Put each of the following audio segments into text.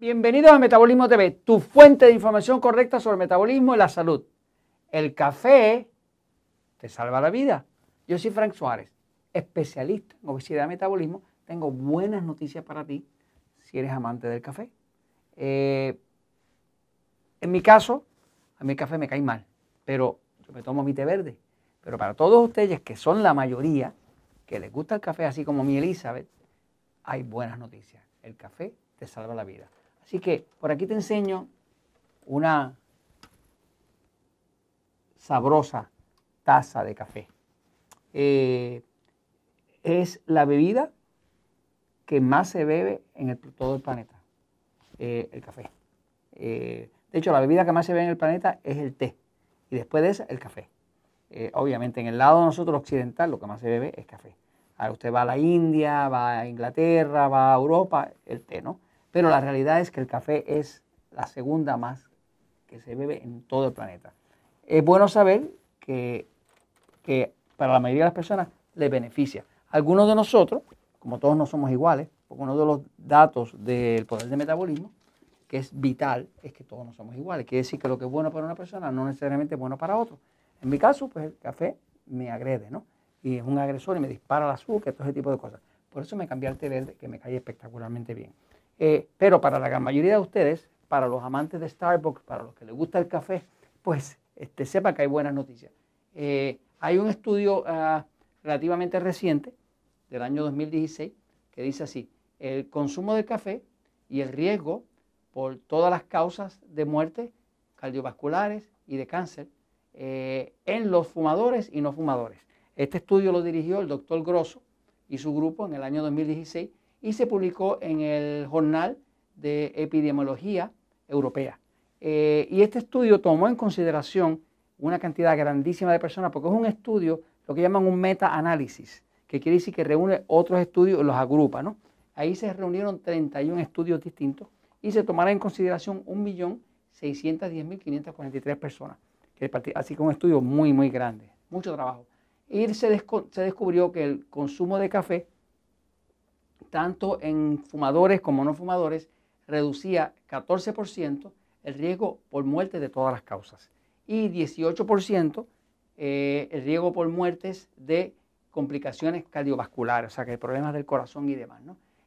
Bienvenidos a Metabolismo TV, tu fuente de información correcta sobre el metabolismo y la salud. El café te salva la vida. Yo soy Frank Suárez, especialista en obesidad y metabolismo. Tengo buenas noticias para ti si eres amante del café. Eh, en mi caso, a mí el café me cae mal, pero yo me tomo mi té verde. Pero para todos ustedes que son la mayoría, que les gusta el café así como mi Elizabeth, hay buenas noticias. El café te salva la vida. Así que por aquí te enseño una sabrosa taza de café. Eh, es la bebida que más se bebe en todo el planeta, eh, el café. Eh, de hecho, la bebida que más se bebe en el planeta es el té y después de eso el café. obviamente en el lado de nosotros occidental lo que más se bebe es café. Ahora usted va a la India, va a Inglaterra, va a Europa, el té, ¿no? Pero la realidad es que el café es la segunda más que se bebe en todo el planeta. Es bueno saber que, para la mayoría de las personas les beneficia. Algunos de nosotros, como todos no somos iguales, porque uno de los datos del poder de metabolismo, que es vital, es que todos no somos iguales. Quiere decir que lo que es bueno para una persona no necesariamente es bueno para otro. En mi caso, pues el café me agrede, ¿no? Y es un agresor y me dispara el azúcar, todo ese tipo de cosas. Por eso me cambié al té verde, que me cae espectacularmente bien. Eh, pero para la gran mayoría de ustedes, para los amantes de Starbucks, para los que les gusta el café, pues este, sepan que hay buenas noticias. Eh, hay un estudio ah, relativamente reciente, del año 2016, que dice así, el consumo de café y el riesgo por todas las causas de muerte cardiovasculares y de cáncer eh, en los fumadores y no fumadores. Este estudio lo dirigió el doctor Grosso y su grupo en el año 2016 y se publicó en el Jornal de Epidemiología Europea. Eh, y este estudio tomó en consideración una cantidad grandísima de personas, porque es un estudio, lo que llaman un meta-análisis, que quiere decir que reúne otros estudios y los agrupa. ¿no? Ahí se reunieron 31 estudios distintos y se tomaron en consideración 1.610.543 personas, así que un estudio muy, muy grande, mucho trabajo. Y se descubrió que el consumo de café tanto en fumadores como no fumadores, reducía 14% el riesgo por muerte de todas las causas y 18% eh, el riesgo por muertes de complicaciones cardiovasculares, o sea, que problemas del corazón y demás.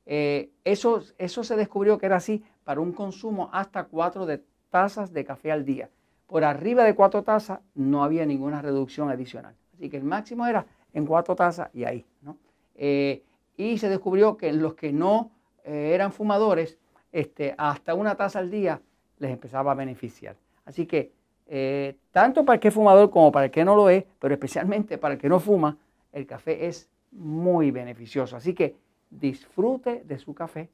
Eh, eso, eso se descubrió que era así para un consumo hasta 4 de tazas de café al día. Por arriba de 4 tazas no había ninguna reducción adicional. Así que el máximo era en 4 tazas y ahí. ¿no? Eh, y se descubrió que los que no eh, eran fumadores, este, hasta una taza al día les empezaba a beneficiar. Así que eh, tanto para el que es fumador como para el que no lo es, pero especialmente para el que no fuma, el café es muy beneficioso. Así que disfrute de su café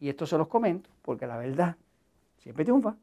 y esto se los comento porque la verdad siempre triunfa.